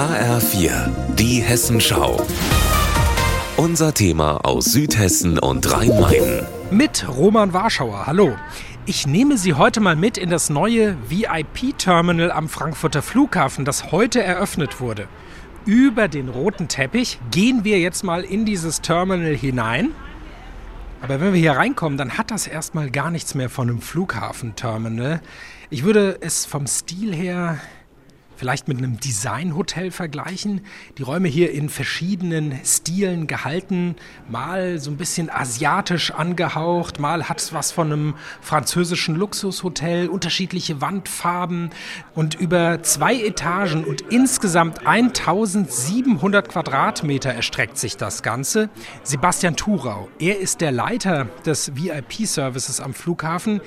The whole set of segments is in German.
HR4, die Hessenschau. Unser Thema aus Südhessen und Rhein-Main. Mit Roman Warschauer. Hallo. Ich nehme Sie heute mal mit in das neue VIP-Terminal am Frankfurter Flughafen, das heute eröffnet wurde. Über den roten Teppich gehen wir jetzt mal in dieses Terminal hinein. Aber wenn wir hier reinkommen, dann hat das erstmal gar nichts mehr von einem Flughafenterminal. Ich würde es vom Stil her vielleicht mit einem Designhotel vergleichen. Die Räume hier in verschiedenen Stilen gehalten, mal so ein bisschen asiatisch angehaucht, mal hat es was von einem französischen Luxushotel, unterschiedliche Wandfarben und über zwei Etagen und insgesamt 1700 Quadratmeter erstreckt sich das Ganze. Sebastian Thurau, er ist der Leiter des VIP-Services am Flughafen.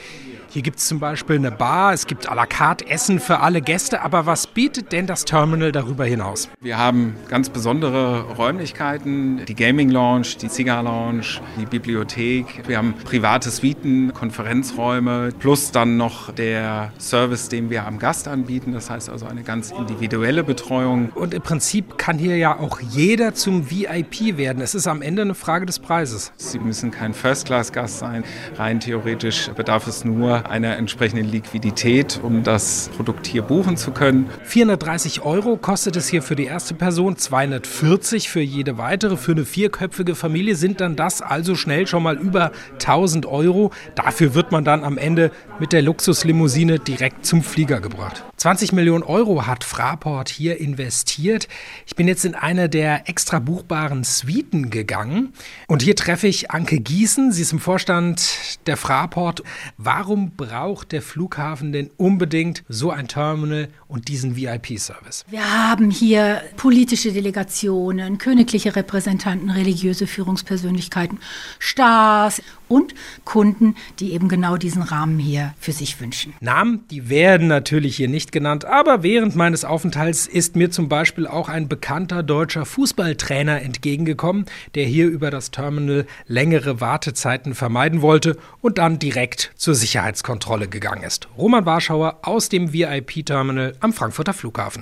Hier gibt es zum Beispiel eine Bar, es gibt à la carte Essen für alle Gäste, aber was bietet denn das Terminal darüber hinaus? Wir haben ganz besondere Räumlichkeiten, die Gaming Lounge, die Cigar Lounge, die Bibliothek. Wir haben private Suiten, Konferenzräume, plus dann noch der Service, den wir am Gast anbieten. Das heißt also eine ganz individuelle Betreuung. Und im Prinzip kann hier ja auch jeder zum VIP werden. Es ist am Ende eine Frage des Preises. Sie müssen kein First-Class-Gast sein. Rein theoretisch bedarf es nur einer entsprechenden Liquidität, um das Produkt hier buchen zu können. 430 Euro kostet es hier für die erste Person, 240 für jede weitere. Für eine vierköpfige Familie sind dann das also schnell schon mal über 1000 Euro. Dafür wird man dann am Ende mit der Luxuslimousine direkt zum Flieger gebracht. 20 Millionen Euro hat Fraport hier investiert. Ich bin jetzt in eine der extra buchbaren Suiten gegangen und hier treffe ich Anke Gießen. Sie ist im Vorstand der Fraport. Warum braucht der Flughafen denn unbedingt so ein Terminal und diesen VIP-Service? Wir haben hier politische Delegationen, königliche Repräsentanten, religiöse Führungspersönlichkeiten, Stars und Kunden, die eben genau diesen Rahmen hier für sich wünschen. Namen, die werden natürlich hier nicht genannt, aber während meines Aufenthalts ist mir zum Beispiel auch ein bekannter deutscher Fußballtrainer entgegengekommen, der hier über das Terminal längere Wartezeiten vermeiden wollte und dann direkt zur Sicherheitskontrolle gegangen ist. Roman Warschauer aus dem VIP-Terminal am Frankfurter Flughafen.